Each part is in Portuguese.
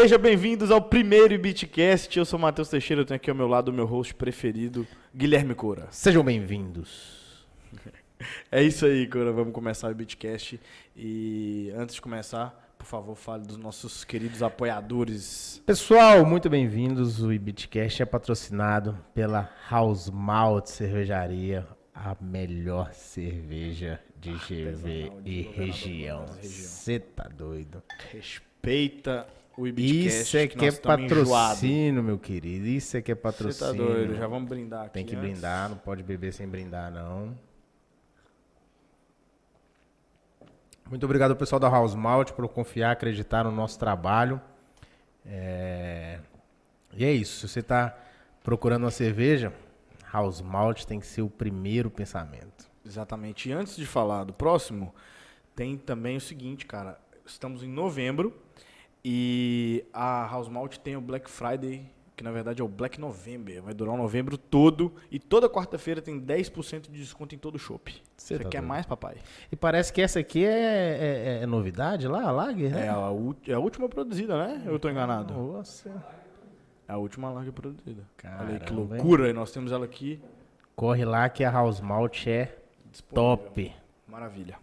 Sejam bem-vindos ao primeiro Beatcast. Eu sou o Matheus Teixeira, eu tenho aqui ao meu lado o meu host preferido, Guilherme Cora. Sejam bem-vindos. É isso aí, Cora. Vamos começar o Beatcast. E antes de começar, por favor, fale dos nossos queridos apoiadores. Pessoal, muito bem-vindos. O Ibitcast é patrocinado pela House Malt Cervejaria, a melhor cerveja de GV Artesanal de e região. Você tá doido? Respeita o Ibitcast. Isso é que, é estamos enjoados. patrocínio, meu querido. Isso é que é Você patrocínio. tá doido, já vamos brindar aqui. Tem que antes. brindar, não pode beber sem brindar, não. Muito obrigado ao pessoal da House Malt por confiar, acreditar no nosso trabalho. É, E é isso. Se você está procurando uma cerveja, House Malt tem que ser o primeiro pensamento. Exatamente. E antes de falar do próximo, tem também o seguinte, cara. Estamos em novembro e a House Malt tem o Black Friday, que na verdade é o Black November. Vai durar o novembro todo e toda quarta-feira tem 10% de desconto em todo o shopping. Cê Você tá quer doido. mais, papai? E parece que essa aqui é, é- é novidade lá, a Lager, né? É a, é a última produzida, né? Eu tô enganado. Nossa. É a última Lager produzida. Olha aí que Caramba, hein? loucura. E nós temos ela aqui Corre lá que a House Malt é disponível. top. Maravilha.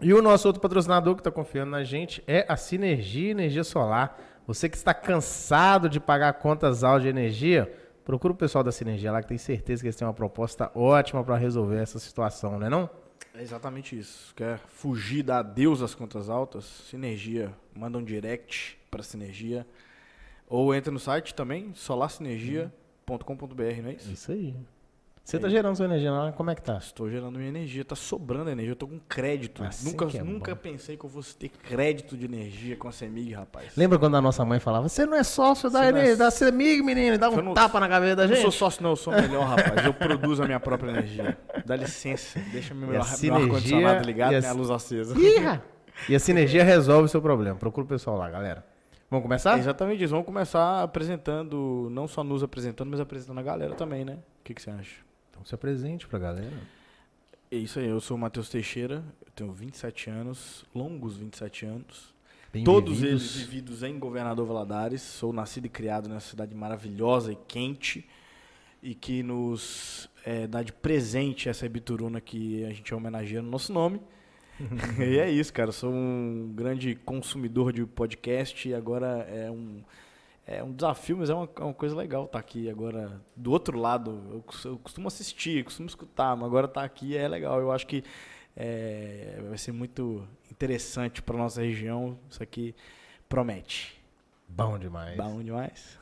E o nosso outro patrocinador que está confiando na gente é a Sinergia Energia Solar. Você que está cansado de pagar contas altas de energia, procura o pessoal da Sinergia lá que tem certeza que eles têm uma proposta ótima para resolver essa situação, não é não? É exatamente isso. Quer fugir da Deus das contas altas? Sinergia. Manda um direct para Sinergia. Ou entra no site também, solarsinergia.com.br, não é isso? Isso aí. Você tá gerando sua energia lá, como é que tá? Estou gerando minha energia, tá sobrando energia, eu tô com crédito. Assim nunca é nunca bom. pensei que eu fosse ter crédito de energia com a Semig, rapaz. Lembra quando a nossa mãe falava, você não é sócio da, é da CEMIG, menino, e dava Eu um não- tapa na cabeça da Eu não gente? sou sócio, não, eu sou melhor, rapaz. Eu produzo a minha própria energia. Dá licença, deixa meu, meu ar-condicionado ligado, a minha luz acesa. Ih, E a Sinergia resolve o seu problema. Procura o pessoal lá, galera. Vamos começar? É exatamente isso. Vamos começar apresentando, não só nos apresentando, mas apresentando a galera também, né? O que, que você acha? Então se apresente pra galera. É isso aí, eu sou o Matheus Teixeira, eu tenho 27 anos, longos 27 anos. Todos eles vividos em Governador Valadares. Sou nascido e criado nessa cidade maravilhosa e quente e que nos eh, dá de presente essa Ibituruna que a gente homenageia no nosso nome. e é isso, cara. Sou um grande consumidor de podcast e agora é um, é um desafio, mas é uma, é uma coisa legal estar aqui agora do outro lado. Eu, eu costumo assistir, costumo escutar, mas agora estar aqui é legal. Eu acho que é, vai ser muito interessante para nossa região. Isso aqui promete. Bom demais. Bom demais.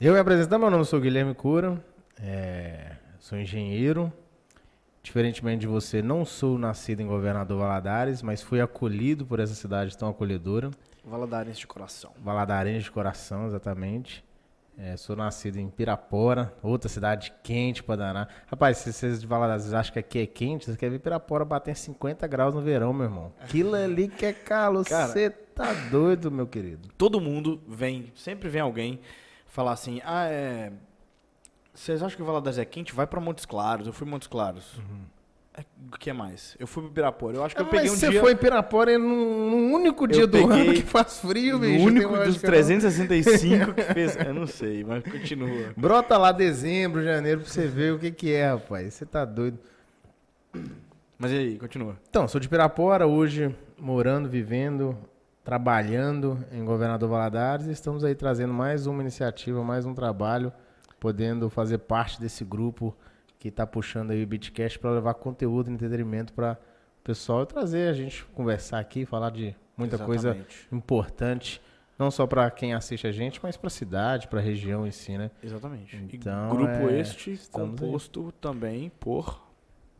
Eu me apresentar, meu nome sou Guilherme Cura, é, sou engenheiro. Diferentemente de você, não sou nascido em Governador Valadares, mas fui acolhido por essa cidade tão acolhedora. Valadarense de coração. Valadarense de coração, exatamente. É, sou nascido em Pirapora, outra cidade quente pra danar. Rapaz, se vocês de Valadares acham que aqui é quente, você quer ver Pirapora bater 50 graus no verão, meu irmão. Aquilo ali que é calor, você tá doido, meu querido. Todo mundo vem, sempre vem alguém falar assim: ah, é. Vocês acham que Valadares é quente? Vai para Montes Claros. Eu fui em Montes Claros. É, o que mais? Eu fui pro Pirapora. Eu acho que eu Ah, peguei mas um você dia. foi em Pirapora num, num único dia Eu do ano peguei que faz frio, o bicho. único tem dos lógica, não. 365 que fez. Eu não sei, mas continua. Brota lá dezembro, janeiro, pra você ver o que que é, rapaz. Você tá doido. Mas e aí, continua. Então, sou de Pirapora, hoje morando, vivendo, trabalhando em Governador Valadares. e Estamos aí trazendo mais uma iniciativa, mais um trabalho, podendo fazer parte desse grupo que está puxando aí o Bitcast para levar conteúdo e entretenimento para o pessoal e trazer a gente conversar aqui, falar de muita coisa Exatamente. importante, não só para quem assiste a gente, mas para a cidade, para a região em si, né? Exatamente. E Então, grupo é, este estamos aí. composto também por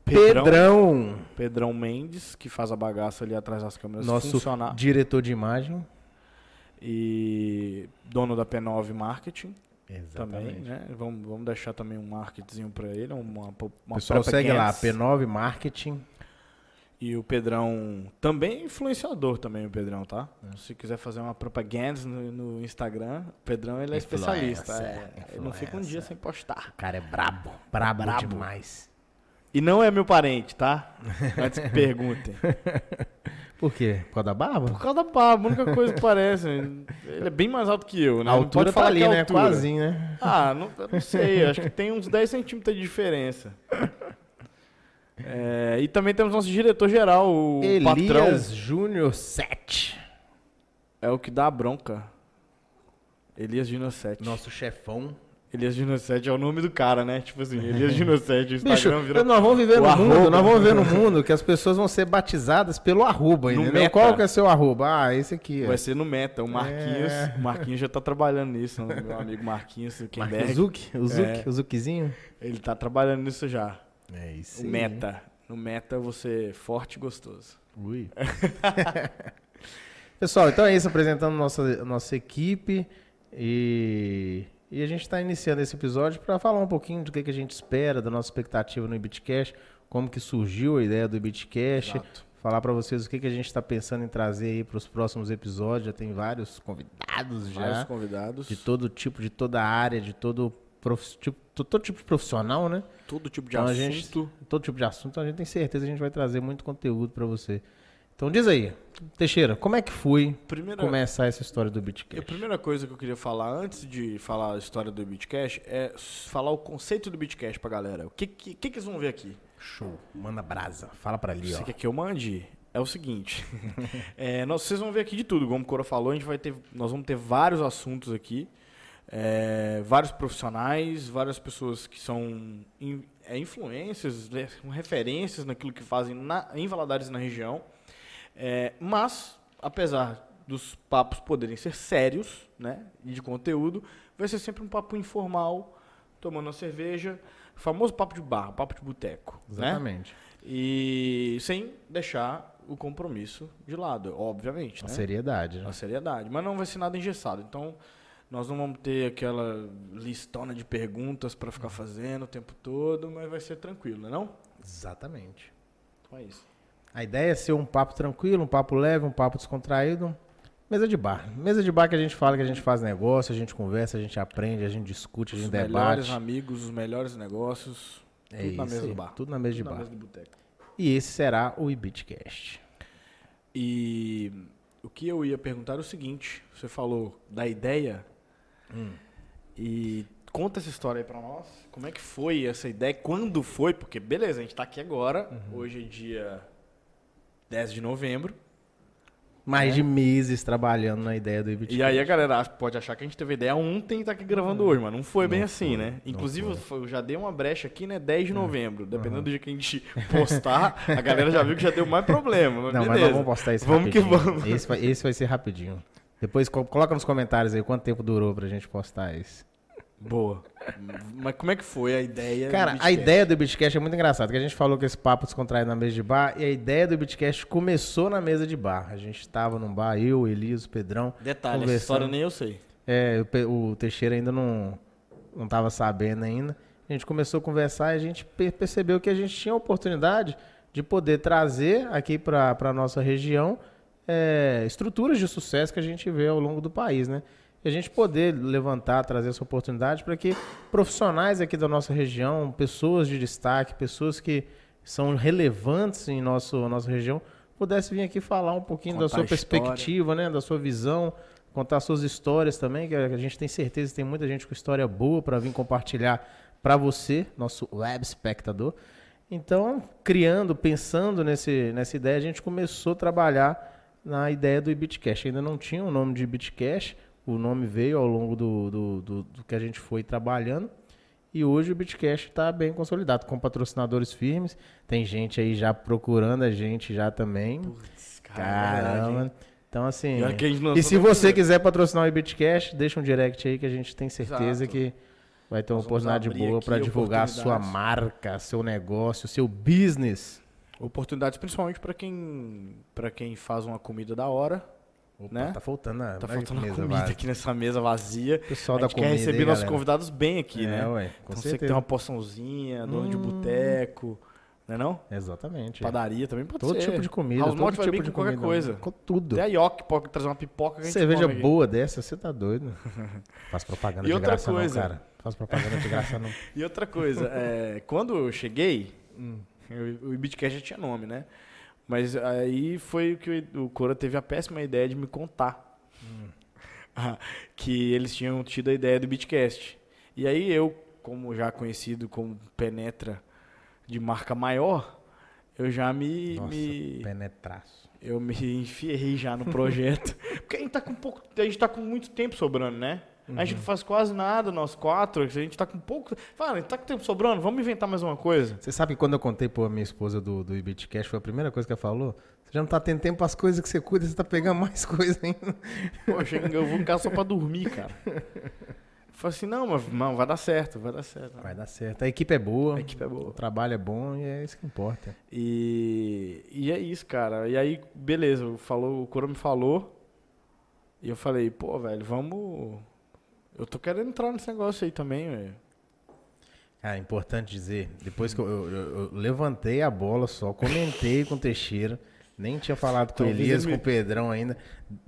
Pedrão, Pedrão Mendes, que faz a bagaça ali atrás das câmeras nosso funcionar. diretor de imagem. E dono da P9 Marketing também, né? Vamos, vamos deixar também um marketingzinho pra ele, uma, uma pessoal segue lá, propaganda. P9 Marketing. E o Pedrão também é influenciador também, o Pedrão, tá? É. Se quiser fazer uma propaganda no, no Instagram, o Pedrão ele é especialista. Influencer, é. Ele não fica um dia sem postar. O cara é brabo, brabo, Brabo. demais. E não é meu parente, tá? Antes que perguntem. Por quê? Por causa da barba? Por causa da barba, a única coisa que parece. Ele é bem mais alto que eu, né? A altura tá ali, é né? Quase, né? Ah, não, não sei, acho que tem uns 10 centímetros de diferença. É, e também temos nosso diretor-geral, o patrão. Elias Júnior 7. É o que dá a bronca. Elias Júnior 7. Nosso chefão. Elias 7 é o nome do cara, né? Tipo assim, Elias 7, o Bicho, Instagram virou... nós vamos viver o no mundo, arroba. nós vamos viver no mundo que as pessoas vão ser batizadas pelo arroba, No entendeu? meta. Qual que é seu arroba? Ah, esse aqui. ó. Vai ser no Meta, o Marquinhos. É. O Marquinhos já tá trabalhando nisso, o meu amigo Marquinhos Marcos Zuckerberg. Zuc, o Zuc, É. o Zuczinho. Ele tá trabalhando nisso já. É isso. O Meta. No Meta você é forte e gostoso. Ui. Pessoal, então é isso, apresentando nossa, nossa equipe e, e a gente está iniciando esse episódio para falar um pouquinho do que, que a gente espera, da nossa expectativa no Ibitcash, como que surgiu a ideia do Ibitcash, falar para vocês o que, que a gente está pensando em trazer aí para os próximos episódios, já tem vários convidados já, Vários convidados. de todo tipo, de toda área, de todo, prof, tipo, to- todo tipo de profissional, né? todo tipo de Então, a assunto. gente- todo tipo de assunto, então a gente tem certeza que a gente vai trazer muito conteúdo para você. Então diz aí, Teixeira, como é que foi Primeira, começar essa história do a Bitcash? primeira coisa que eu queria falar antes de falar a história do Bitcash é falar o conceito do Bitcash pra galera. O que, que, que, que eles vão ver aqui? Show, manda brasa, fala para ali, ó. Você quer que eu mande? É o seguinte. é, nós, vocês vão ver aqui de tudo. Como o Cora falou, a gente vai ter, nós vamos ter vários assuntos aqui. é, vários profissionais, várias pessoas que são in, é, influências, né, referências naquilo que fazem na, em Valadares na região. É, mas, apesar dos papos poderem ser sérios, né, e de conteúdo, vai ser sempre um papo informal, tomando uma cerveja, famoso papo de bar, papo de boteco, né? Exatamente. E sem deixar o compromisso de lado, obviamente, A né? seriedade, né? A seriedade. Mas não vai ser nada engessado. Então, nós não vamos ter aquela listona de perguntas para ficar fazendo o tempo todo, mas vai ser tranquilo, não é não? Exatamente. Então é isso. A ideia é ser um papo tranquilo, um papo leve, um papo descontraído. Mesa de bar. Mesa de bar que a gente fala que a gente faz negócio, a gente conversa, a gente aprende, a gente discute, a Os gente melhores debate. amigos, os melhores negócios, É tudo na isso mesa aí, do bar. Tudo na mesa de Tudo na bar. mesa. E esse será o Ibitcast. E o que eu ia perguntar é o seguinte: você falou da ideia Hum. e conta essa história aí pra nós. Como é que foi essa ideia? Quando foi? Porque beleza, a gente tá aqui agora. Uhum. Hoje é dia 10 de novembro. Mais É. de meses trabalhando na ideia do Ibitcast. E aí a galera pode achar que a gente teve ideia ontem e tá aqui gravando hoje, mas não foi bem Não assim, foi, né? não Inclusive, foi. eu já dei uma brecha aqui, né? 10 de novembro. Dependendo do dia que a gente postar, a galera já viu que já deu mais problema. Mas Não, mas beleza. nós vamos postar isso Vamos que rapidinho. vamos. Esse vai, esse vai ser rapidinho. Depois co- coloca nos comentários aí quanto tempo durou pra gente postar isso. Boa. Mas como é que foi a ideia? Cara, a ideia do Bitcast é muito engraçada, que a gente falou que esse papo descontraído na mesa de bar, e a ideia do Bitcast começou na mesa de bar. A gente tava num bar, eu, Elias, o Pedrão. Detalhe, essa conversando. história nem eu sei. É, o Teixeira ainda não, não tava sabendo ainda. A gente começou a conversar e a gente pe- percebeu que a gente tinha a oportunidade de poder trazer aqui para a nossa região é, estruturas de sucesso que a gente vê ao longo do país, né? E a gente poder levantar, trazer essa oportunidade para que profissionais aqui da nossa região, pessoas de destaque, pessoas que são relevantes em nosso, nossa região, pudessem vir aqui falar um pouquinho da Contar sua a história. perspectiva, né? Da sua visão, contar suas histórias também, que a gente tem certeza que tem muita gente com história boa para vir compartilhar para você, nosso web espectador. Então, criando, pensando nesse, nessa ideia, a gente começou a trabalhar na ideia do Ibitcash. Ainda não tinha o nome de Ibitcash, o nome veio ao longo do, do, do- do que a gente foi trabalhando. E hoje o Bitcash está bem consolidado, com patrocinadores firmes. Tem gente aí já procurando a gente já também. Putz, Caramba. hein? Então, assim. E E se você né? quiser patrocinar o Ibitcash, deixa um direct aí que a gente tem certeza Exato. que vai ter uma Nós oportunidade boa para divulgar a sua marca, seu negócio, seu business. Oportunidades principalmente para quem, pra quem faz uma comida da hora. Opa, Né? Tá faltando a Tá faltando mesa comida vazia. aqui nessa mesa vazia. Pessoal a da gente quer comida receber aí, nossos galera. convidados bem aqui, é, né? ué, Então você que certeza. tem uma porçãozinha, dono de Hum. boteco, né não? Exatamente. Padaria também pode Todo ser. tipo de comida, House todo tipo de com qualquer comida. coisa. Com tudo. Até a York pode trazer uma pipoca que Cerveja come aqui. boa dessa, você tá doido. Faz propaganda E de outra graça coisa. não, cara. Faz propaganda de graça não. E outra coisa, é, quando eu cheguei, Hum. o Ibitcast já tinha nome, né? Mas aí foi que o Cora teve a péssima ideia de me contar ah, que eles tinham tido a ideia do Bitcast. E aí eu, como já conhecido como penetra de marca maior, eu já me, Nossa, me penetraço. eu me enfiei já no projeto. Porque a gente tá com pouco, a gente tá com muito tempo sobrando, né? A gente não faz quase nada, nós quatro, a gente tá com pouco. Fala, tá com tempo sobrando, vamos inventar mais uma coisa. Você sabe que quando eu contei pra minha esposa do, do Ibitcast, foi a primeira coisa que ela falou? Você já não tá tendo tempo as coisas que você cuida, você tá pegando mais coisa ainda. Poxa, eu vou ficar só pra dormir, cara. Eu falei assim, não, mas não, vai dar certo, vai dar certo. Vai dar certo. A equipe é boa, A equipe é o boa. trabalho é bom e é isso que importa. E, e é isso, cara. E aí, beleza, falou, o Coro me falou. E eu falei, pô, velho, vamos. Eu tô querendo entrar nesse negócio aí também, velho. Cara, é importante dizer, depois que eu, eu- eu- levantei a bola só, comentei com o Teixeira, nem tinha falado com o Elias, me- com o Pedrão ainda.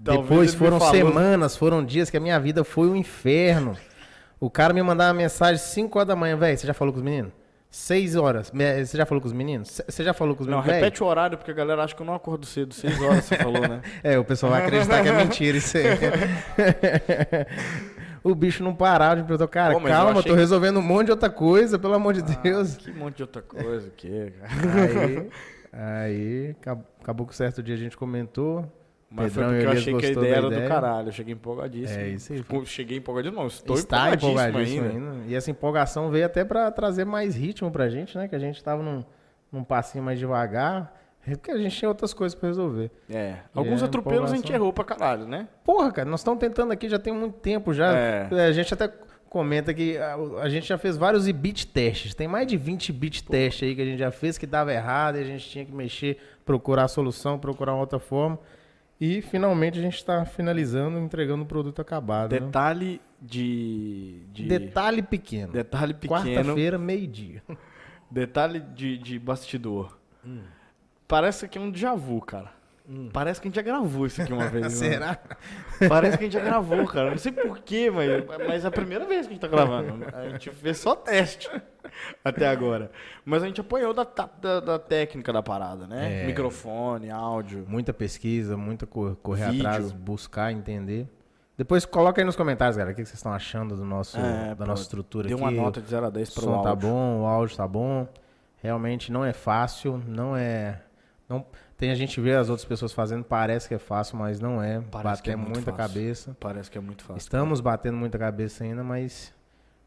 Talvez Depois foram semanas, foram dias que a minha vida foi um inferno. O cara me mandava uma mensagem 5 horas da manhã, velho, você já falou com os meninos? 6 horas, você já falou com os meninos? Você já falou com os Não, meninos? Véi? repete o horário, porque a galera acha que eu não acordo cedo. Seis horas você falou, né? É, o pessoal vai acreditar que é mentira isso aí. o bicho não parava de me perguntar, cara, Pô, calma, achei tô resolvendo um monte de outra coisa, pelo amor de Deus. Que monte de outra coisa que, cara. Aí, aí acab- acabou que certo dia a gente comentou. Mas Pedrão foi porque eu achei que a ideia era do caralho. Eu cheguei empolgadíssimo. É isso aí. Pô, Cheguei empolgadíssimo, não. Estou Está empolgadíssimo, empolgadíssimo ainda. ainda. E essa empolgação veio até pra trazer mais ritmo pra gente, né? Que a gente tava num, num passinho mais devagar. Porque a gente tinha outras coisas pra resolver. É. Alguns é, atropelos a gente errou pra caralho, né? Porra, cara, nós estamos tentando aqui já tem muito tempo já. É. A gente até comenta que a, a gente já fez vários bit testes. Tem mais de 20 bit testes aí que a gente já fez que dava errado e a gente tinha que mexer, procurar a solução, procurar uma outra forma. E finalmente a gente está finalizando, entregando o produto acabado. né? Detalhe de. de Detalhe pequeno. Detalhe pequeno. Quarta-feira, meio-dia. Detalhe de, de bastidor. Hum. Parece que é um déjà vu, cara. Parece que a gente já gravou isso aqui uma vez. né? Será? Parece que a gente já gravou, cara. Não sei porquê, mas, mas é a primeira vez que a gente tá gravando. A gente fez só teste até agora. Mas a gente apanhou da, da, da técnica da parada, né? É. Microfone, áudio. Muita pesquisa, muita cor- correr Vídeo. atrás, buscar, entender. Depois coloca aí nos comentários, galera, o que vocês estão achando do nosso, É, da pô, nossa estrutura Deu aqui. uma nota de 0 a 10 O para o som áudio. tá bom, o áudio tá bom. Realmente não é fácil, não é. Não, tem a gente vê as outras pessoas fazendo, parece que é fácil, mas não é. Parece é Bater muito muita fácil. cabeça. Parece que é muito fácil. Estamos batendo muita cabeça ainda, mas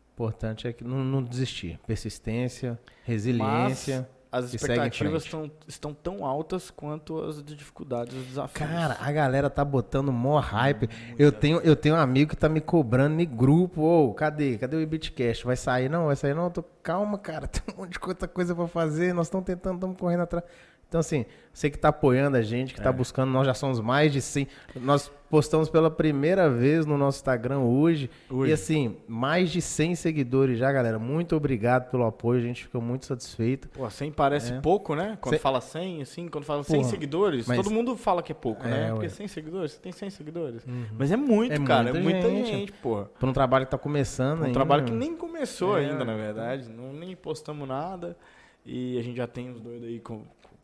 o importante é que não, não desistir. Persistência, resiliência. As segue em expectativas estão, estão tão altas quanto as de dificuldades, os desafios. Cara, a galera tá botando mó hype. Eu tenho, eu tenho um amigo que tá me cobrando no grupo. Ô, cadê? Cadê o Ibitcast? Vai sair? Não, vai sair não. Tô, calma, cara. Tem um monte de coisa pra fazer. Nós estamos tentando, estamos correndo atrás. Então, assim, você que tá apoiando a gente, que tá buscando, nós já somos mais de 100. Nós postamos pela primeira vez no nosso Instagram hoje. Hoje. E, assim, mais de 100 seguidores já, galera. Muito obrigado pelo apoio. A gente ficou muito satisfeito. Pô, 100 parece É. pouco, né? Quando fala 100, assim, quando fala 100 Porra, seguidores, mas- todo mundo fala que é pouco, né? É, Porque ué. 100 seguidores, você tem 100 seguidores. Mas é muito, É cara, é muita muita gente. gente, porra. Por um trabalho que tá começando Um ainda, trabalho que né? nem começou É. ainda, na verdade. Não, nem postamos nada. E a gente já tem os doidos aí com-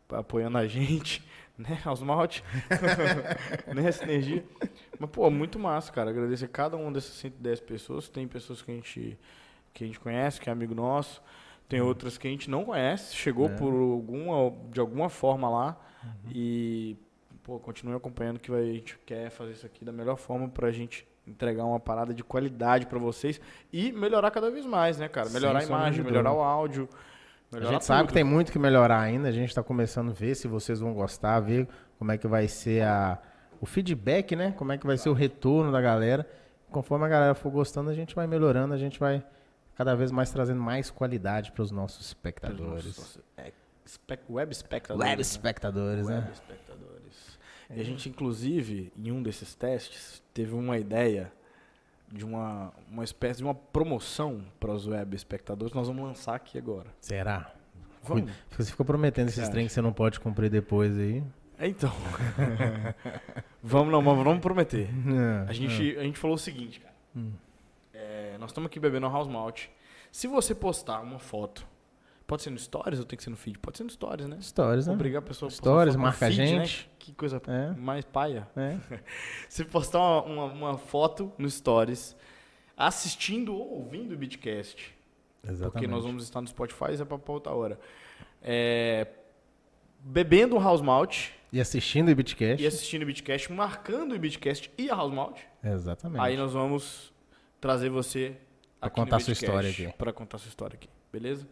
apoiando a gente, né? Aos malte. né? Sinergia. Mas, pô, muito massa, cara. Agradecer cada uma dessas 110 pessoas. Tem pessoas que a gente, que a gente conhece, que é amigo nosso. Tem outras que a gente não conhece. Chegou Uhum. É. por alguma, de alguma forma lá. Uhum. E, pô, continue acompanhando que vai- a gente quer fazer isso aqui da melhor forma pra gente entregar uma parada de qualidade pra vocês e melhorar cada vez mais, né, cara? Melhorar a sombra imagem, melhorar o áudio. A melhorar gente sabe tudo. que tem muito que melhorar ainda. A gente está começando a ver se vocês vão gostar, ver como é que vai ser a, o feedback, né? Como é que vai ser o retorno da galera. Conforme a galera for gostando, a gente vai melhorando, a gente vai cada vez mais trazendo mais qualidade para os nossos espectadores. é, spec- web espectadores. Web né? espectadores, Web né? espectadores. E a gente, inclusive, em um desses testes, teve uma ideia de uma, uma espécie de uma promoção para os web espectadores. Nós vamos lançar aqui agora. Será? Vamos. Você ficou prometendo esses Você trem que você não pode cumprir depois aí. Então. vamos não, mas vamos prometer. É, A gente, a gente falou o seguinte, cara. É, nós estamos aqui bebendo House Malt. Se você postar uma foto Pode ser no Stories ou tem que ser no feed? Pode ser no Stories, né? Stories, né? Obrigar a pessoa Stories, marca a né? gente. Que coisa É. mais paia. É. Se postar uma, uma, uma foto no Stories assistindo ou ouvindo o Bitcast, Exatamente. porque nós vamos estar no Spotify, isso é pra, pra outra hora. É, bebendo um House Malt E assistindo o Bitcast. e assistindo o Bitcast, marcando o Bitcast e a House Malt. Exatamente. Aí nós vamos trazer você no contar sua história aqui. Pra contar sua história aqui, beleza?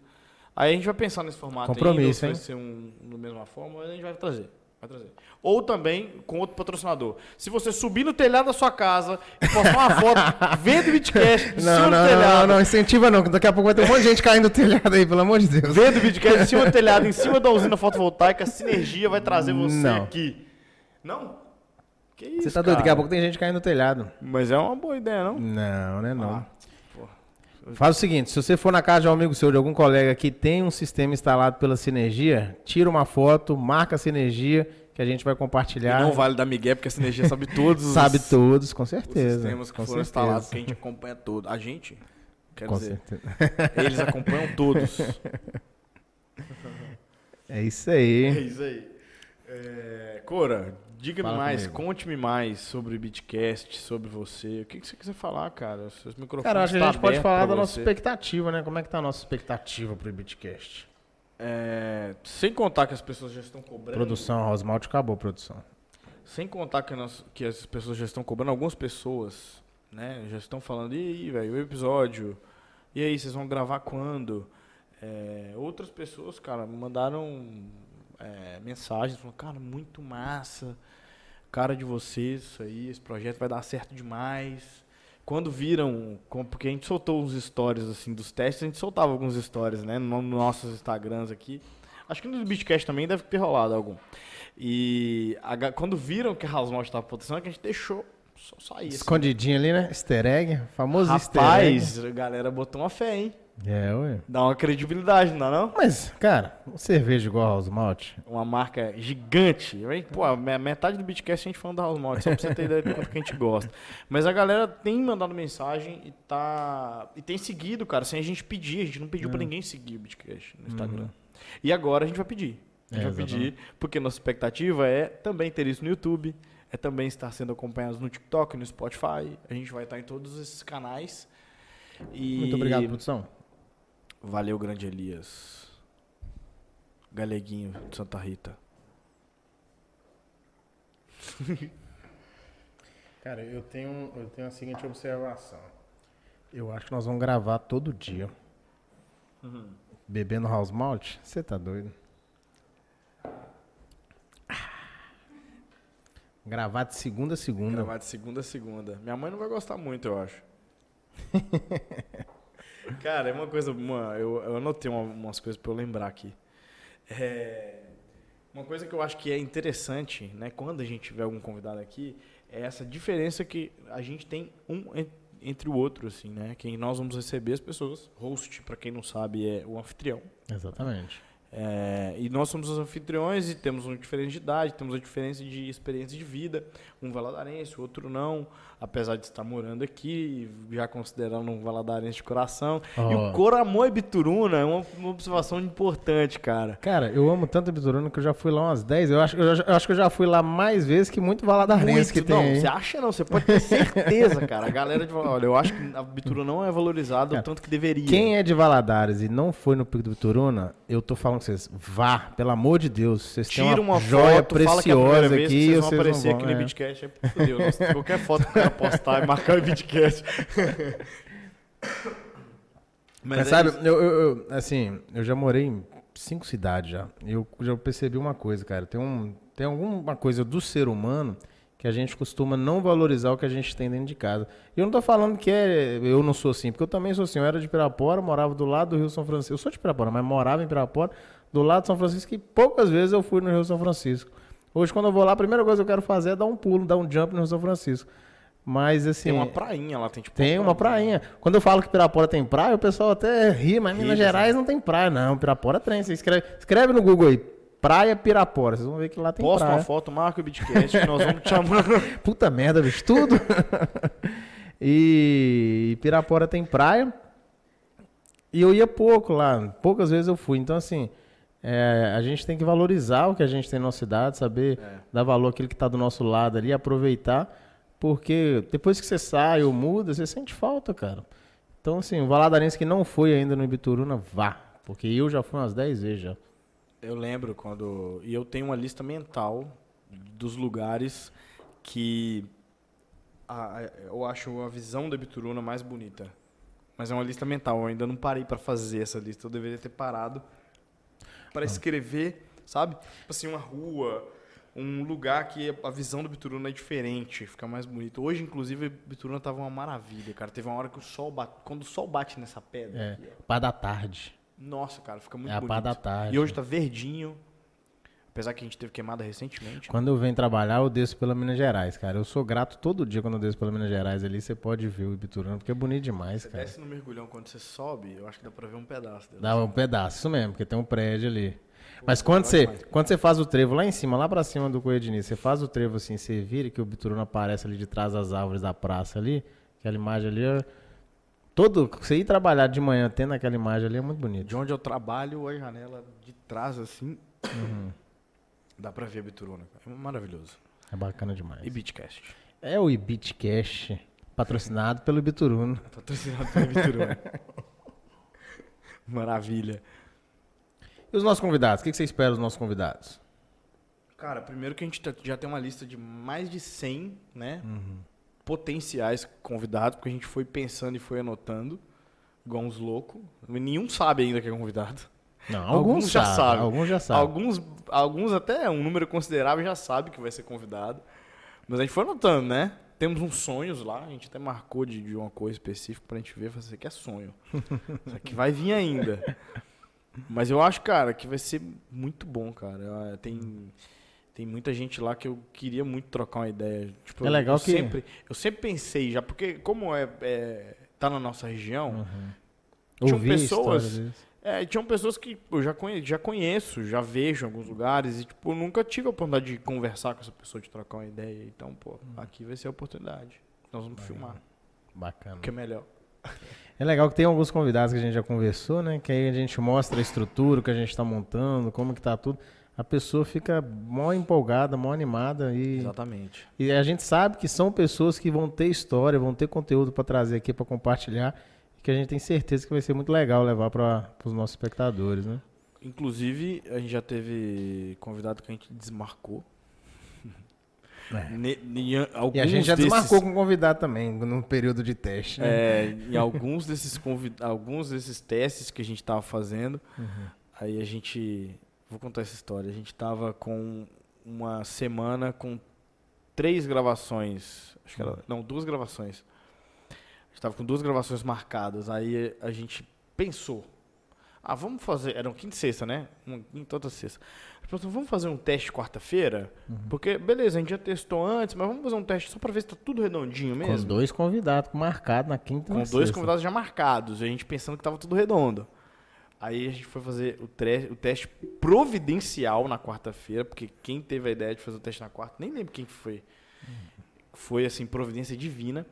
Aí a gente vai pensar nesse formato Compromisso, ainda, hein? vai ser um, da mesma forma, mas a gente vai trazer. Vai trazer. Ou também com outro patrocinador. Se você subir no telhado da sua casa e postar uma foto vendo o Bitcast em cima Não, do não, telhado, não, não, incentiva não, que daqui a pouco vai ter um monte de gente caindo no telhado aí, pelo amor de Deus. vendo o Bitcast em cima do telhado, em cima da usina fotovoltaica, a Sinergia vai trazer você Não. aqui. Não? Que isso, Você tá doido? Daqui a cara? pouco tem gente caindo no telhado. Mas é uma boa ideia, não? Não, né não. Ah. Faz o seguinte, se você for na casa de um amigo seu, de algum colega que tem um sistema instalado pela Sinergia, tira uma foto, marca a Sinergia, que a gente vai E compartilhar. não vale dar migué, porque a Sinergia sabe todos os, Sabe todos, com os certeza. sistemas que com foram certeza. instalados, que a gente acompanha todo. A gente, quer Com dizer, certeza. eles acompanham todos. É isso É aí. isso aí. É, Cora, diga-me mais, conte-me mais sobre o Bitcast, sobre você. O que, que você quiser falar, cara? Os seus microfones Cara, acho que a tá gente pode falar da nossa você. expectativa, né? Como é que tá a nossa expectativa pro Bitcast? É, sem contar que as pessoas já estão cobrando. Produção, Rosmalte acabou a produção. Sem contar que, nós- que as pessoas já estão cobrando, algumas pessoas, né, já estão falando, e aí, velho, o episódio, e aí, vocês vão gravar quando? É, outras pessoas, cara, me mandaram é, mensagens, falando, cara, muito massa, cara de vocês, isso aí, esse projeto vai dar certo demais. Quando viram, porque a gente soltou uns stories, assim, dos testes, a gente soltava alguns stories, né, no, nos nossos Instagrams aqui. Acho que no Bitcast também deve ter rolado algum. E a quando viram que a House Malt estava produção, é que a gente deixou só sair. assim. Escondidinho ali, né? Easter egg, famoso easter Rapaz, a galera botou uma fé, hein? É, ué. Dá uma credibilidade, não dá não? Mas, cara, uma cerveja igual a House Malt, Uma marca gigante. Pô, metade do Bitcast a gente falando da House Malt, só pra você ter ideia do quanto que a gente gosta. Mas a galera tem mandado mensagem e tá. E tem seguido, cara, sem a gente pedir. A gente não pediu pra ninguém seguir o Bitcast no Instagram. E agora a gente vai pedir. A gente É, vai pedir, porque nossa expectativa é também ter isso no YouTube, é também estar sendo acompanhados no TikTok, no Spotify. A gente vai estar em todos esses canais. E... Muito obrigado, produção. Valeu, grande Elias. Galeguinho de Santa Rita. Cara, eu tenho, eu tenho a seguinte observação. Eu acho que nós vamos gravar todo dia. Bebendo House Malt? Você tá doido? Gravar de segunda a segunda. Gravar de segunda a segunda. Minha mãe não vai gostar muito, eu acho. Cara, é uma coisa. Uma, eu, eu anotei uma- umas coisas pra eu lembrar aqui. É, uma coisa que eu acho que é interessante, né, quando a gente tiver algum convidado aqui, é essa diferença que a gente tem um en- entre o outro, assim, né? Quem nós vamos receber as pessoas. Host, pra quem não sabe, é o anfitrião. Exatamente. É, e nós somos os anfitriões e temos uma diferença de idade, temos uma diferença de experiência de vida. Um valadarense, o outro não, apesar de estar morando aqui, já considerando um valadarense de coração. E Ó. o Coramô e Bituruna é uma, uma observação importante, cara. Cara, eu amo tanto a Bituruna que eu já fui lá umas 10. Eu acho, eu, já- eu acho que eu já fui lá mais vezes que muito Valadarense que tem. não, você acha não, você pode ter certeza, cara. A galera de olha, eu acho que a Bituruna não é valorizada o tanto que deveria. Quem é de Valadares e não foi no Pico do Bituruna, eu tô falando vocês, vá, pelo amor de Deus. Vocês têm uma, uma joia foto, fala que é preciosa aqui vocês vão vocês aparecer não aqui vão, no é. Bitcast. É, fudeu, nossa, qualquer foto que o cara postar e marcar o Bitcast. Mas, é sabe, eu, eu- eu- assim, eu já morei em cinco cidades já. Eu já percebi uma coisa, cara. Tem, um, tem alguma coisa do ser humano que a gente costuma não valorizar o que a gente tem dentro de casa. E eu não tô falando que é, eu não sou assim, porque eu também sou assim. Eu era de Pirapora, morava do lado do Rio São Francisco. Eu sou de Pirapora, mas morava em Pirapora, do lado de São Francisco, e poucas vezes eu fui no Rio São Francisco. Hoje, quando eu vou lá, a primeira coisa que eu quero fazer é dar um pulo, dar um jump no Rio São Francisco. Mas, assim... Tem uma prainha lá, tem tipo. Tem uma prainha. Quando eu falo que Pirapora tem praia, o pessoal até ri, mas Minas Ri, Gerais não tem praia, não. Pirapora tem. Você escreve, escreve no Google aí, Praia Pirapora. Vocês vão ver que lá tem Posta praia. uma foto, marca o Bitcast, que nós vamos te chamando. Puta merda, bicho, tudo. e Pirapora tem praia. E eu ia pouco lá, poucas vezes eu fui. Então, assim, é, a gente tem que valorizar o que a gente tem na nossa cidade, saber É. dar valor àquilo que está do nosso lado ali, aproveitar, porque depois que você sai ou muda, você sente falta, cara. Então, assim, o Valadarense que não foi ainda no Ibituruna, vá. Porque eu já fui umas 10 vezes já. Eu lembro quando. E eu tenho uma lista mental dos lugares que a- eu acho a visão da Bituruna mais bonita. Mas é uma lista mental, eu ainda não parei pra fazer essa lista. Eu deveria ter parado para escrever, sabe? Tipo assim, uma rua, um lugar que a visão do Bituruna é diferente, fica mais bonito. Hoje, inclusive, Bituruna tava uma maravilha, cara. Teve uma hora que o sol bate. Quando o sol bate nessa pedra, É, pá da tarde. Nossa, cara, fica muito é a bonito. pá da tarde. E hoje tá verdinho. Apesar que a gente teve queimada recentemente. Quando eu venho trabalhar, eu desço pela Minas Gerais, cara. Eu sou grato todo dia quando eu desço pela Minas Gerais ali. Você pode ver o Ibituruna, porque é bonito demais, Você cara. desce no mergulhão quando você sobe, eu acho que dá pra ver um pedaço dele. Dá um pedaço, isso mesmo, porque tem um prédio ali. Mas quando você, quando você faz o trevo lá em cima, lá pra cima do Coelho Diniz, você faz o trevo assim, você vira que o Bituruna aparece ali de trás das árvores da praça ali, aquela imagem ali, é- todo, você ir trabalhar de manhã tendo aquela imagem ali é muito bonito. De onde eu trabalho, a janela de trás, assim, Uhum. dá pra ver a Bituruna. É maravilhoso. É bacana demais. E Beatcast. É o Ibitcash, patrocinado pelo Bituruna. Patrocinado pela Bituruna. Maravilha. E os nossos convidados? O que você espera dos nossos convidados? Cara, primeiro que a gente tá- já tem uma lista de mais de 100, né? Potenciais convidados, porque a gente foi pensando e foi anotando, igual uns loucos. Nenhum sabe ainda que é convidado. Não, Alguns alguns, já sabem, sabem. Alguns já sabem. Alguns, alguns até um número considerável já sabe que vai ser convidado. Mas a gente foi anotando, né? Temos uns sonhos lá, a gente até marcou de, de uma coisa específica pra gente ver, fazer isso aqui é sonho. Isso aqui vai vir ainda. Mas eu acho, cara, que vai ser muito bom, cara. Ah, Tem, tem muita gente lá que eu queria muito trocar uma ideia. Tipo, É legal eu que- Sempre, eu sempre pensei já, porque como é, é tá na nossa região, Uhum. tinham Ouvi pessoas- é, tinham pessoas que eu já, conhe, já conheço, já vejo em alguns lugares e, tipo, nunca tive a oportunidade de conversar com essa pessoa, de trocar uma ideia. Então, pô, aqui vai ser a oportunidade. Nós vamos filmar, Bacana. o que é melhor. É legal que tem alguns convidados que a gente já conversou, né? Que aí a gente mostra a estrutura que a gente está montando, como que tá tudo. A pessoa fica mó empolgada, mó animada e, Exatamente. e a gente sabe que são pessoas que vão ter história, vão ter conteúdo para trazer aqui para compartilhar, que a gente tem certeza que vai ser muito legal levar para os nossos espectadores, né? Inclusive, a gente já teve convidado que a gente desmarcou. É. Ne- alguns E a gente já desses- desmarcou com convidado também, no período de teste. Né? É, em alguns desses, convid... alguns desses testes que a gente estava fazendo, Uhum. aí a gente. Vou contar essa história. A gente estava com uma semana com três gravações. Acho que era. Não, duas gravações. A gente estava com duas gravações marcadas. Aí a gente pensou. Ah, vamos fazer. Eram quinta e sexta, né? Uma Quinta, outra sexta. A gente pensou, vamos fazer um teste quarta-feira? Porque, beleza, a gente já testou antes, mas vamos fazer um teste só para ver se tá tudo redondinho mesmo. Com dois convidados marcados na quinta Com dois sexta. convidados já marcados, e a gente pensando que tava tudo redondo. Aí a gente foi fazer o, tre- o teste providencial na quarta-feira, porque quem teve a ideia de fazer o teste na quarta, nem lembro quem que foi. Foi assim, providência divina.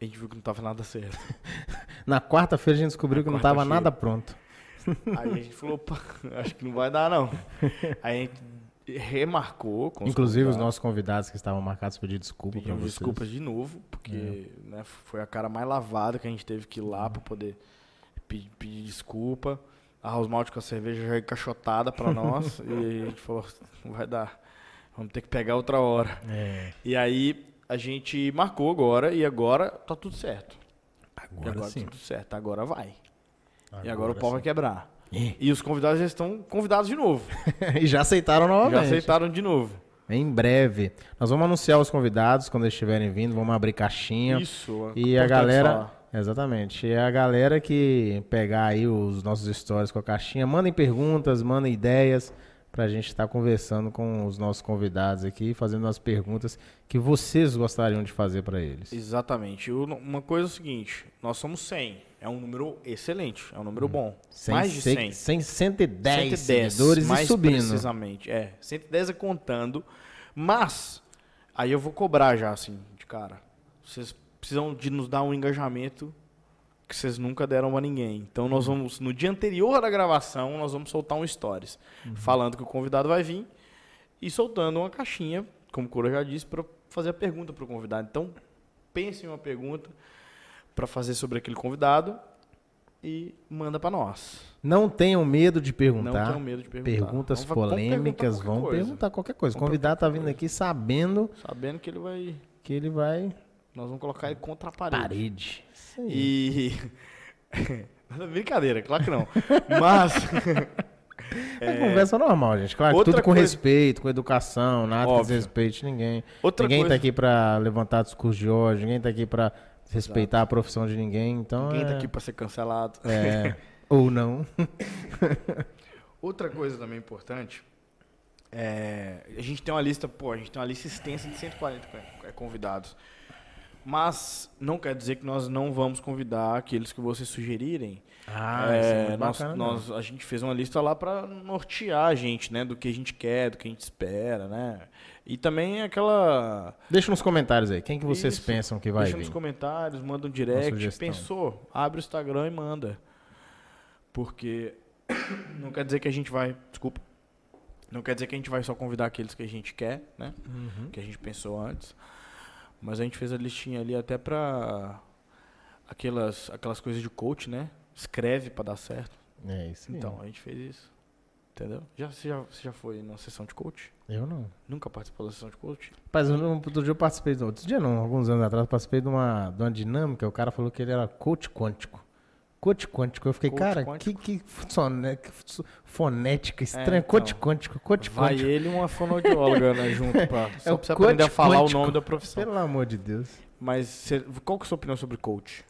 A gente viu que não tava nada certo. Na quarta-feira a gente descobriu Na que não estava nada pronto. Aí a gente falou, opa, acho que não vai dar não. Aí a gente remarcou os Inclusive os convidados. nossos convidados que estavam marcados pediram desculpa para vocês. desculpas de novo, porque É. né, foi a cara mais lavada que a gente teve que ir Uhum. lá pra poder pedir, pedir desculpa. A House Malt com a cerveja já encaixotada pra nós. e a gente falou, não vai dar. Vamos ter que pegar outra hora. É, E aí a gente marcou agora e agora tá tudo certo. E agora, agora sim. tá tudo certo, agora vai. e agora o pau vai sim. quebrar. É. E os convidados já estão convidados de novo. e já aceitaram novamente. Já aceitaram de novo. Em breve. Nós vamos anunciar os convidados quando eles estiverem vindo, vamos abrir caixinha. Isso. E a galera. Exatamente. E a galera que pegar aí os nossos stories com a caixinha, mandem perguntas, mandem ideias pra gente estar conversando com os nossos convidados aqui, fazendo as perguntas que vocês gostariam de fazer pra eles. Exatamente. Uma coisa é o seguinte, nós somos 100. É um número excelente, é um número bom. Cem- mais de 100. cem- 110, 110 seguidores mais e subindo. precisamente. É, 110 é contando. Mas, aí eu vou cobrar já, assim, de cara. Vocês precisam de nos dar um engajamento que vocês nunca deram a ninguém. Então nós vamos, no dia anterior da gravação, nós vamos soltar um stories falando que o convidado vai vir e soltando uma caixinha, como o Cura já disse, para fazer a pergunta para o convidado. Então pense em uma pergunta para fazer sobre aquele convidado e manda para nós. Não tenham medo de Não perguntar. tenham medo de perguntar. Perguntas polêmicas, perguntar vão qualquer coisa. perguntar qualquer coisa. O convidado tá perguntar vindo aqui sabendo Sabendo que ele vai. que ele vai Nós vamos colocar ele contra a parede. parede. Isso aí. E. Brincadeira, claro que não. Mas. É conversa normal, gente. Claro, tudo com coisa- respeito, com educação, nada que desrespeite ninguém. Outra ninguém coisa. tá aqui pra levantar discurso de ódio, ninguém tá aqui pra respeitar a profissão de ninguém, então Ninguém é... tá aqui pra ser cancelado. é... Ou não. Outra coisa também importante. É, a gente tem uma lista, pô, a gente tem uma lista extensa de 140 co- é, convidados. Mas não quer dizer que nós não vamos convidar aqueles que vocês sugerirem. Ah, É, isso é muito nós, bacana. nós- a gente fez uma lista lá para nortear a gente, né? Do que a gente quer, do que a gente espera, né? E também aquela. Deixa nos comentários aí, quem que vocês Isso. pensam que vai Deixa vir? nos comentários, manda um direct. Pensou? Abre o Instagram e manda. Porque não quer dizer que a gente vai. Desculpa. Não quer dizer que a gente vai só convidar aqueles que a gente quer, né? Uhum. Que a gente pensou antes. Mas a gente fez a listinha ali até pra aquelas, aquelas coisas de coach, né? Escreve pra dar certo. É isso. Então, a gente fez isso. Entendeu? Já, você, já, você já foi na sessão de coach? Eu não. Nunca participou da sessão de coach? Mas eu outro dia eu participei, outro dia não, alguns anos atrás, participei de uma, de uma dinâmica, o cara falou que ele era coach quântico. Coach quântico. Eu fiquei, cara, quântico. que, que, fonética estranha. então. coach quântico, coach Vai quântico. ele e uma fonoaudióloga, né, junto pra, só É pra você aprender a falar quântico. o nome da profissão. Pelo amor de Deus. Mas qual que é a sua opinião sobre coach?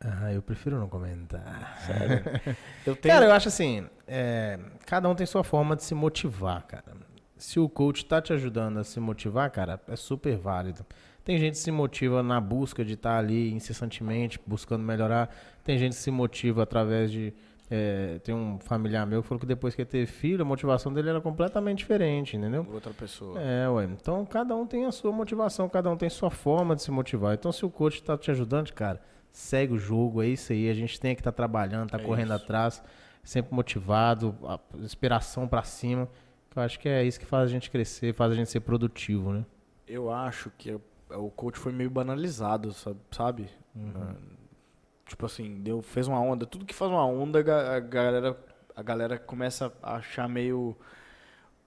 Ah, eu prefiro não comentar. Sério? Eu tenho... Cara, eu acho assim, é, cada um tem sua forma de se motivar, cara. Se o coach tá te ajudando a se motivar, cara, é super válido. Tem gente que se motiva na busca de estar ali incessantemente, buscando melhorar. Tem gente que se motiva através de. é, tem um familiar meu que falou que depois que ele teve filho, a motivação dele era completamente diferente, entendeu? Outra pessoa. É, ué. Então cada um tem a sua motivação, cada um tem sua forma de se motivar. Então se o coach tá te ajudando, cara, segue o jogo, é isso aí. A gente tem que estar trabalhando, tá É correndo isso. atrás, sempre motivado, a inspiração pra cima. Que Eu acho que é isso que faz a gente crescer, faz a gente ser produtivo, né? Eu acho que o coach foi meio banalizado, sabe? Uhum. Ah, Tipo assim, deu, fez uma onda. Tudo que faz uma onda, a ga- a galera, a galera começa a achar meio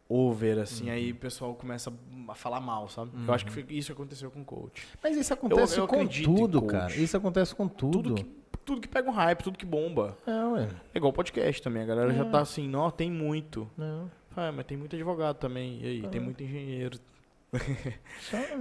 over, assim. Uhum. Aí o pessoal começa a falar mal, sabe? Eu acho que foi- isso aconteceu com o coach. Mas isso acontece eu com acredito em tudo, cara. Isso acontece com tudo. Tudo que, tudo que pega um hype, tudo que bomba. É, ué. É igual podcast também. A galera já É. tá assim, não, tem muito. Não. Ah, mas tem muito advogado também. E aí, tem Ah. muito engenheiro.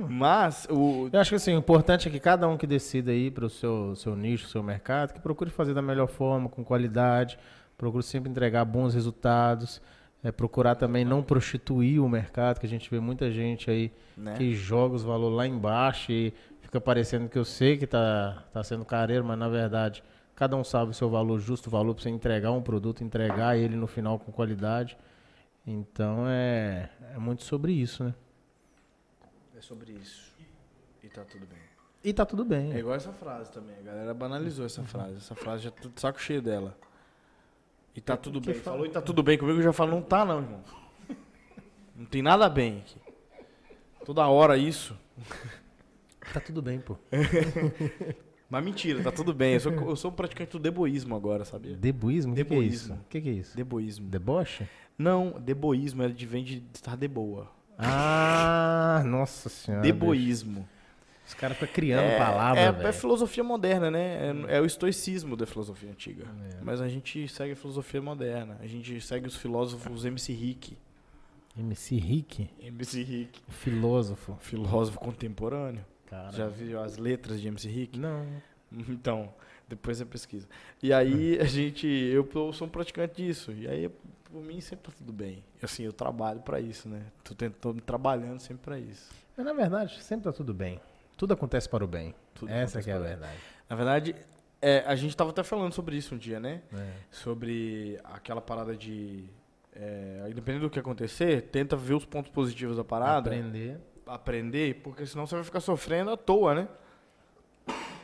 Mas o. Eu acho que assim, o importante é que cada um que decida ir para o seu, seu nicho, seu mercado, que procure fazer da melhor forma, com qualidade, procure sempre entregar bons resultados, é, procurar também não prostituir o mercado, que a gente vê muita gente aí Né? que joga os valores lá embaixo e fica parecendo que eu sei que tá, tá sendo careiro, mas na verdade cada um sabe o seu valor justo, o valor para você entregar um produto, entregar ele no final com qualidade. Então é, é muito sobre isso, né? É sobre isso. E tá tudo bem. E tá tudo bem. É igual essa frase também. A galera banalizou essa frase. Essa frase já tá de saco cheio dela. E tá tudo bem. Falou e tá tudo bem comigo, eu já falo, não tá não, irmão. Não tem nada bem aqui. Toda hora isso. Tá tudo bem, pô. Mas mentira, tá tudo bem. Eu sou, eu sou um praticante do deboísmo agora, sabia? Deboísmo? O que, que é isso? Deboísmo. O que, que é isso? Deboísmo. Deboche? Não, deboísmo é de vem de estar de boa. Ah, nossa senhora. Deboísmo. bicho. Os caras ficam criando palavras, é, é filosofia moderna, né? É, é o estoicismo da filosofia antiga. É. Mas a gente segue a filosofia moderna. A gente segue os filósofos MC Rick. MC Rick, MC Rick. filósofo. Filósofo contemporâneo. Cara. Já viu as letras de MC Rick? Não. Então, depois você pesquisa. E aí a gente, eu, eu sou um praticante disso. E aí, por mim, sempre tá tudo bem. Assim, eu trabalho pra isso, né? Tô, tentando, trabalhando sempre pra isso. Mas na verdade, sempre tá tudo bem. Tudo acontece para o bem. Tudo Essa que é a verdade. Na verdade, é, a gente tava até falando sobre isso um dia, né? É. Sobre aquela parada de. É, independente do que acontecer, tenta ver os pontos positivos da parada, Aprender. aprender, porque senão você vai ficar sofrendo à toa, né?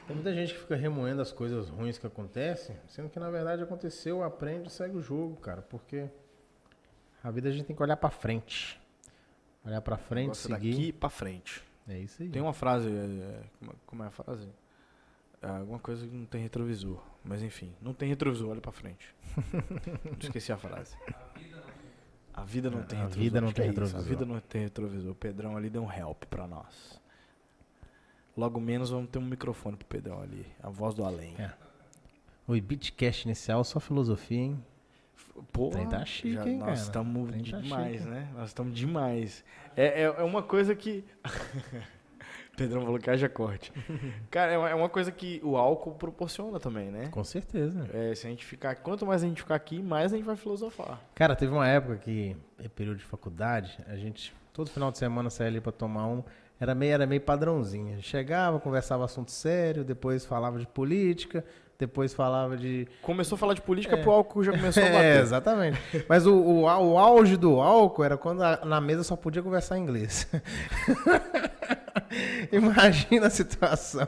Tem muita gente que fica remoendo as coisas ruins que acontecem, sendo que na verdade aconteceu, aprende e segue o jogo, cara. Porque a vida a gente tem que olhar pra frente. Olhar pra frente, Gosta seguir. daqui pra frente. É isso aí. Tem uma frase, é, como, é- como é a frase? É alguma coisa que não tem retrovisor. Mas enfim, não tem retrovisor, olha pra frente. Esqueci a frase. A vida não tem A retrovisor. vida não tem é retrovisor. A vida não tem retrovisor. O Pedrão ali deu um help pra nós. Logo menos vamos ter um microfone pro Pedrão ali. A voz do além. É. Oi, Bitcast inicial, só filosofia, hein? Pô, tá chique, já- hein, nós estamos tá demais, chique. né? Nós estamos demais. É, é, é uma coisa que. Pedrão falou que haja corte. Cara, é uma, é uma coisa que o álcool proporciona também, né? Com certeza. É, se a gente ficar. Quanto mais a gente ficar aqui, mais a gente vai filosofar. Cara, teve uma época que, é período de faculdade, a gente, todo final de semana saía ali pra tomar um, era meio, era meio padrãozinho. A gente chegava, conversava assunto sério, depois falava de política, depois falava de. Começou a falar de política, É. pro álcool já começou a É, bater. exatamente. Mas o, o, o auge do álcool era quando a- na mesa só podia conversar inglês. Imagina a situação.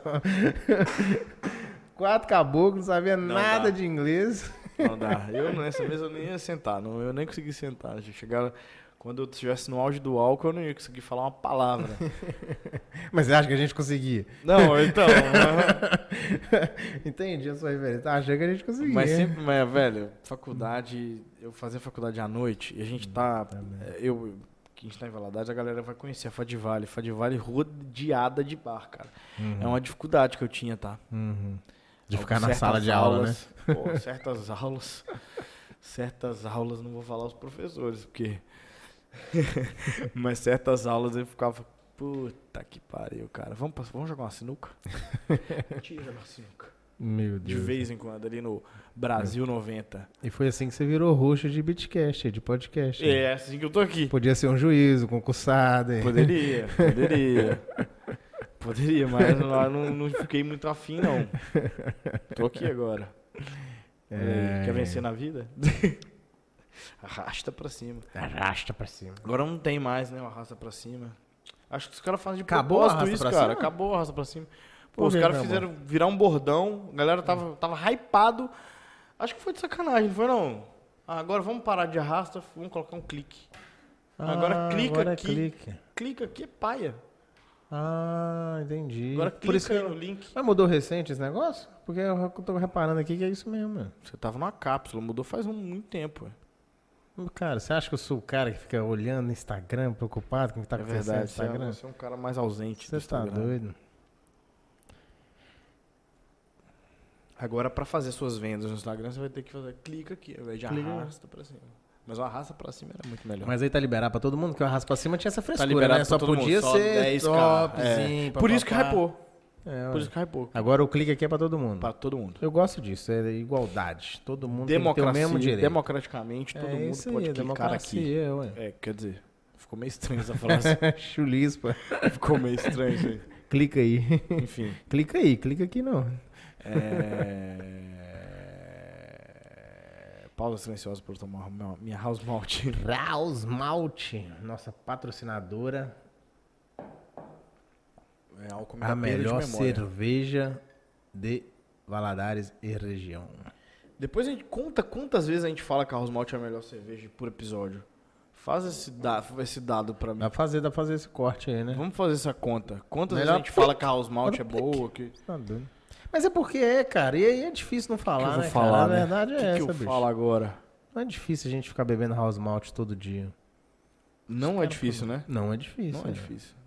Quatro caboclos, não sabia Não nada dá. de inglês. Não dá. Eu nessa mesa eu nem ia sentar. Não, eu nem consegui sentar. Já chegaram. Quando eu estivesse no auge do álcool, eu não ia conseguir falar uma palavra. Mas você acha que a gente conseguia? Não, então. Entendi a sua referência. Achei que a gente conseguia. Mas sempre, mas, velho, faculdade, eu fazia faculdade à noite e a gente tá. é, Eu, que a gente tá em Valadares, a galera vai conhecer a Fadivale. Fadivale rodeada de bar, cara. É uma dificuldade que eu tinha, tá? Uhum. De ficar na sala de aula, né? aulas, Pô, certas aulas. Certas aulas, não vou falar os professores, porque. Mas certas aulas eu ficava. Puta que pariu, cara. Vamos, vamos jogar uma sinuca? Tira jogar uma sinuca. Meu De Deus. vez em quando, ali no Brasil 90. E foi assim que você virou roxo de Bitcast, de podcast. né? É assim que eu tô aqui. Podia ser um juízo, concursado. hein? Poderia, poderia. Poderia, mas lá não, não fiquei muito afim, não. Tô aqui agora. É. Quer vencer na vida? Arrasta pra cima. Arrasta pra cima. Agora não tem mais, né? o Arrasta pra cima. Acho que os caras fazem de Acabou propósito isso, cara. cima? Acabou o Arrasta pra cima. Pô, Por os caras fizeram virar um bordão. A galera tava, tava hypado. Acho que foi de sacanagem, não foi não? Ah, agora vamos parar de arrasta, vamos colocar um clique. Agora clica agora é aqui. clique. Clica aqui, é paia. Ah, entendi. Agora Por clica isso que aí no link. Mas mudou recente esse negócio? Porque eu tô reparando aqui que é isso mesmo. mano. Você tava numa cápsula, mudou faz um, muito tempo. ué. Cara, você acha que eu sou o cara que fica olhando no Instagram, preocupado com o que tá é acontecendo verdade, no é, Instagram? você é um cara mais ausente. Você tá Instagram. doido? Agora, pra fazer suas vendas no Instagram, você vai ter que fazer clica aqui, ao invés de Clica. arrasta pra cima. Mas o arrasta pra cima era muito melhor. Mas aí tá liberado pra todo mundo, que o arrasto pra cima tinha essa tá frescura, liberado né? Só todo mundo, podia só ser 10K, topzinho. é. Por isso que hypou. É, Por isso que hypou. Agora o clique aqui é pra todo mundo. Pra todo mundo. Eu gosto disso, é igualdade. Todo mundo tem o mesmo direito. democraticamente, todo é mundo isso pode aí, clicar aqui. É, quer dizer, ficou meio estranho essa frase. Chulispa. ficou meio estranho isso aí. Clica aí. Enfim. clica aí, clica aqui não. É... Pausa silenciosa por tomar minha- house malt. Raus Malte, nossa patrocinadora, É álcool a de melhor memória. cerveja de Valadares e região. Depois a gente conta quantas vezes a gente fala que a house malt é a melhor cerveja por episódio. Faz esse, da, esse dado pra mim. Dá pra fazer, dá pra fazer esse corte aí, né? Vamos fazer essa conta. Quantas Melhor vezes a gente fala que a house malt é boa? Que... Tá. Mas é porque é, cara. E aí é difícil não que falar, eu vou né, falar, cara? A né? verdade é que essa, que eu bicho. falo agora? Não é difícil a gente ficar bebendo house malt todo dia. Não é difícil, né? Não é difícil. Não é né? difícil.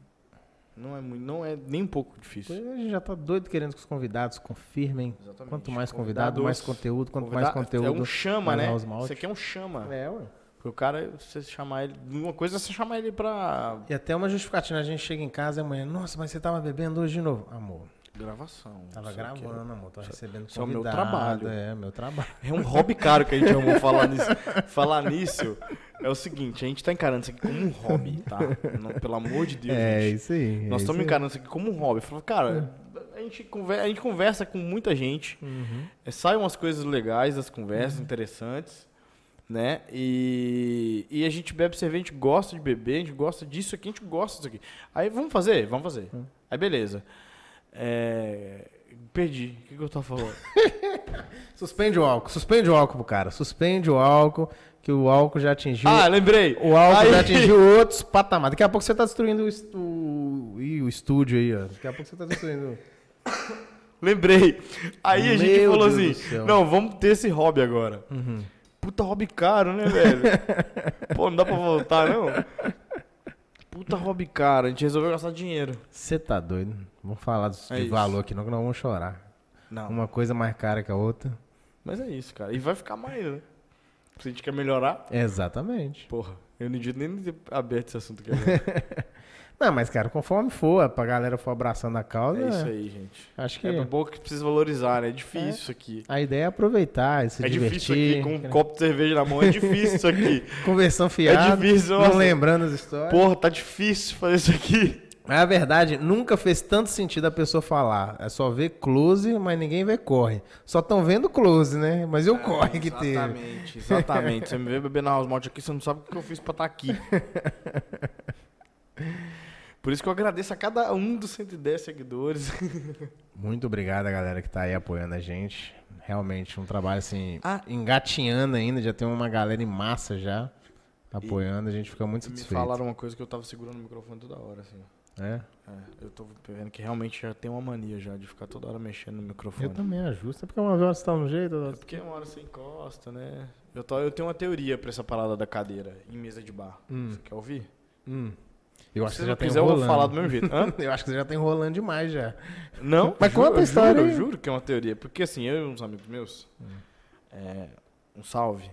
Não é, muito, não é nem um pouco difícil. A gente já tá doido querendo que os convidados confirmem. Exatamente. Quanto mais convidado, mais conteúdo. Quanto mais conteúdo. É um chama, né? Isso aqui é um chama. É, ué. Porque o cara, você chamar ele. Uma coisa é você chamar ele pra E até uma justificativa. A gente chega em casa e amanhã, nossa, mas você tava bebendo hoje de novo. Amor, gravação. tava é- gravando, amor. Tô recebendo isso é o meu trabalho. É, meu trabalho. É um hobby caro que a gente amou falar nisso. Falar nisso é o seguinte, a gente tá encarando isso aqui como um hobby, tá? Não, pelo amor de Deus, é gente. isso aí. Nós é estamos encarando isso aqui como um hobby. Falou, cara, a gente, conversa, a gente conversa com muita gente, Uhum. é, saem umas coisas legais das conversas, interessantes, né? E, e a gente bebe cerveja, a gente gosta de beber, a gente gosta disso aqui, a gente gosta disso aqui. Aí vamos fazer? Vamos fazer. Hum. Aí beleza. É, Perdi. O que, que eu tava falando? Suspende o álcool, suspende o álcool pro cara. Suspende o álcool, que o álcool já atingiu. ah, lembrei. o álcool Aí- já atingiu outros patamares. Daqui a pouco você tá destruindo o, est- o, ih, o estúdio aí, ó. Daqui a pouco você tá destruindo. Lembrei. Aí a gente Meu falou Deus assim: não, vamos ter esse hobby agora. Uhum. Puta hobby caro, né, velho? Pô, não dá pra voltar, não? Puta hobby caro. A gente resolveu gastar dinheiro. Você tá doido? Vamos falar de, É de isso. valor aqui, não, que nós vamos chorar. Não. Uma coisa mais cara que a outra. Mas é isso, cara. E vai ficar mais, né? Se a gente quer melhorar, Exatamente. porra. Eu não devia nem ter aberto esse assunto aqui. Não, mas, cara, conforme for, pra galera for abraçando a causa, É isso aí, gente. acho que É do bom que precisa valorizar, né? É difícil isso aqui. a ideia é aproveitar, se é divertir. difícil aqui, com um né? copo de cerveja na mão, é difícil isso aqui. Conversão fiada, difícil, não nossa. lembrando as histórias. Porra, tá difícil fazer isso aqui. Mas a verdade, nunca fez tanto sentido a pessoa falar. É só ver close, mas ninguém vê corre. Só estão vendo close, né? Mas e o corre que teve? Exatamente, exatamente. Você me vê beber na House Malt aqui, você não sabe o que eu fiz pra estar aqui. Por isso que eu agradeço a cada um dos 110 seguidores. Muito obrigado a galera que tá aí apoiando a gente. Realmente um trabalho assim, Ah. engatinhando ainda, já tem uma galera em massa já apoiando, a gente fica muito Me satisfeito. falaram uma coisa que eu tava segurando o microfone toda hora, assim. É? É, eu tô vendo que realmente já tem uma mania já de ficar toda hora mexendo no microfone. Eu também ajusto. É porque uma vez você tá no jeito, É outra- porque uma hora você encosta, né? Eu, tô, eu tenho uma teoria pra essa parada da cadeira em mesa de bar. Hum. Você quer ouvir? Hum. Eu acho Se que você já tá quiser, eu vou enrolando. falar do mesmo jeito. Eu acho que você já tá enrolando demais já. Não, Mas conta a eu história Juro, eu juro que é uma teoria. Porque assim, eu e uns amigos meus, é, um salve,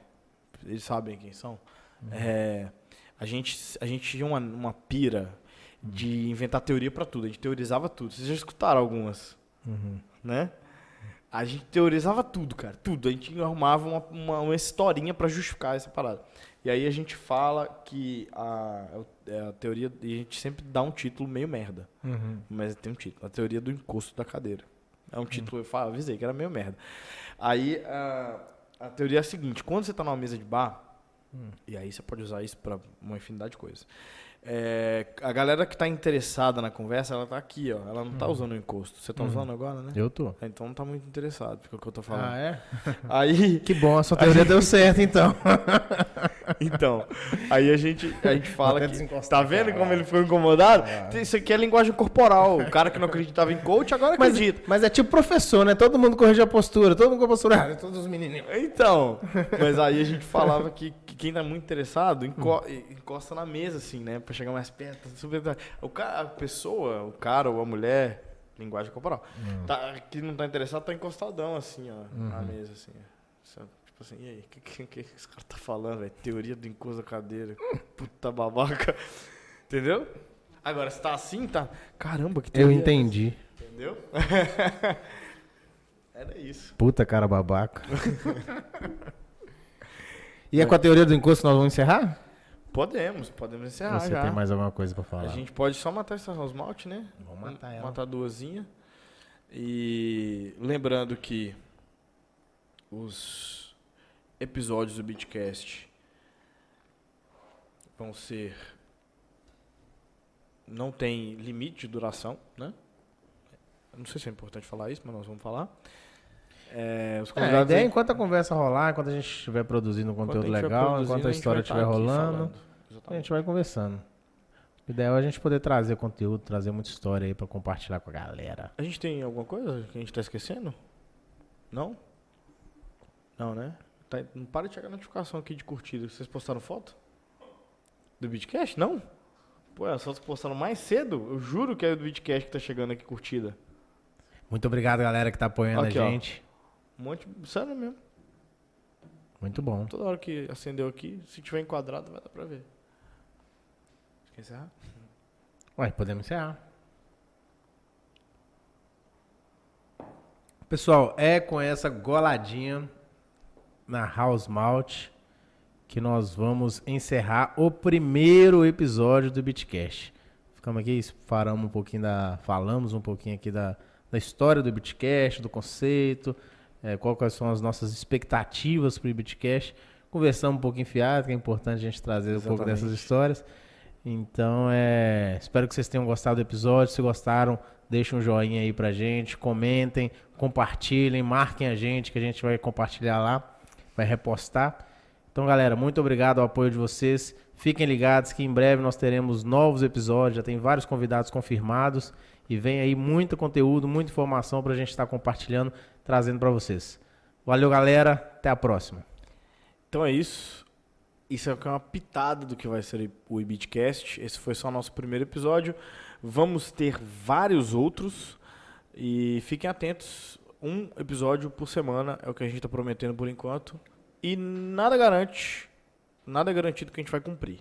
eles sabem quem são. É, a, gente, a gente tinha uma, uma pira de inventar teoria pra tudo. A gente teorizava tudo. Vocês já escutaram algumas, Uhum. né? A gente teorizava tudo, cara. Tudo. A gente arrumava uma, uma, uma historinha pra justificar essa parada. E aí a gente fala que a, é a teoria. E a gente sempre dá um título meio merda. Uhum. Mas tem um título. A teoria do encosto da cadeira. É um título, eu falo, avisei que era meio merda. Aí a, a teoria é a seguinte: quando você está numa mesa de bar, e aí você pode usar isso para uma infinidade de coisas. É, a galera que está interessada na conversa, ela tá aqui, ó. Ela não tá usando o encosto. Você tá usando agora, né? Eu tô. Então não tá muito interessado, porque é o que eu tô falando. Ah, é? Aí, Que bom, a sua teoria deu certo então. então, aí a gente, a gente fala que. Tá vendo como ele ficou incomodado? Ah. Isso aqui é linguagem corporal. O cara que não acreditava em coach agora Mas, acredita. mas é tipo professor, né? Todo mundo corrige a postura, todo mundo com a postura. Ah, todos os menininhos. Então, mas aí a gente falava que, que quem tá muito interessado enco- encosta na mesa, assim, né? Pra chegar mais perto. super- O cara, a pessoa, o cara ou a mulher, linguagem corporal, tá, que não tá interessado, tá encostadão, assim, ó, na mesa, assim. ó. Sabe? Tipo assim, e aí, o que, que, que esse cara tá falando, velho? Teoria do encosto da cadeira. Puta babaca. Entendeu? Agora, se tá assim, tá. Caramba, que Eu teoria é entendi. essa? Entendeu? Era isso. Puta cara babaca. e é com a teoria do encosto que nós vamos encerrar? Podemos, podemos encerrar Você já. tem mais alguma coisa pra falar? A gente pode só matar essa house malt, né? Vamos matar ela. Matar duasinha. E lembrando que os episódios do Beatcast vão ser não tem limite de duração, né? Não sei se é importante falar isso, mas nós vamos falar. É, os É, a convidados ideia é enquanto a conversa rolar, enquanto a gente estiver produzindo um enquanto conteúdo a gente legal, enquanto a gente história tá estiver aqui rolando, a gente vai conversando. O ideal é a gente poder trazer conteúdo, trazer muita história aí pra compartilhar com a galera. A gente tem alguma coisa que a gente tá esquecendo? Não? Não, né? Tá- não para de chegar notificação aqui de curtida. Vocês postaram foto? Do Bitcast? Não? Pô, é só postaram mais cedo. Eu juro que é do Bitcast que tá chegando aqui curtida. Muito obrigado, galera, que tá apoiando Aqui, a ó. Um monte. Sério mesmo. Muito bom. Toda hora que acendeu aqui, se tiver enquadrado, vai dar pra ver. Quer encerrar? Ué, podemos encerrar. Pessoal, é com essa goladinha na House Malt que nós vamos encerrar o primeiro episódio do Bitcast. Ficamos aqui, falamos um pouquinho da, falamos um pouquinho aqui da, da história do Bitcast, do conceito, é, qual- quais são as nossas expectativas para o Bitcast. Conversamos um pouquinho fiado, que é importante a gente trazer um pouco Exatamente. dessas histórias. Então, é, espero que vocês tenham gostado do episódio. Se gostaram, Deixem um joinha aí pra gente, comentem, compartilhem, marquem a gente, que a gente vai compartilhar lá, vai repostar. Então, galera, muito obrigado ao apoio de vocês. Fiquem ligados que em breve nós teremos novos episódios, já tem vários convidados confirmados e vem aí muito conteúdo, muita informação para a gente estar compartilhando, trazendo para vocês. Valeu, galera. Até a próxima. Então é isso. Isso é uma pitada do que vai ser o Ibitcast. Esse foi só o nosso primeiro episódio. Vamos ter vários outros e fiquem atentos. Um episódio por semana é o que a gente está prometendo por enquanto. E nada garante, nada é garantido que a gente vai cumprir.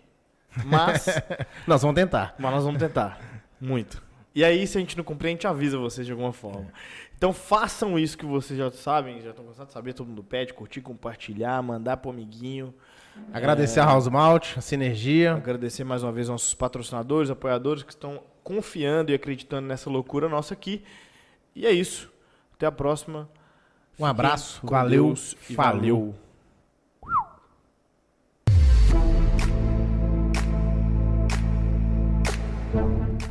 Mas nós vamos tentar. Mas nós vamos tentar. Muito. E aí, se a gente não cumprir, a gente avisa vocês de alguma forma. Então façam isso que vocês já sabem, já estão cansados de saber, todo mundo pede, curtir, compartilhar, mandar pro amiguinho. Agradecer é... a House Malt, a Sinergia. Agradecer mais uma vez nossos patrocinadores, apoiadores que estão confiando e acreditando nessa loucura nossa aqui. E é isso. Até a próxima. Um abraço, valeu, valeu.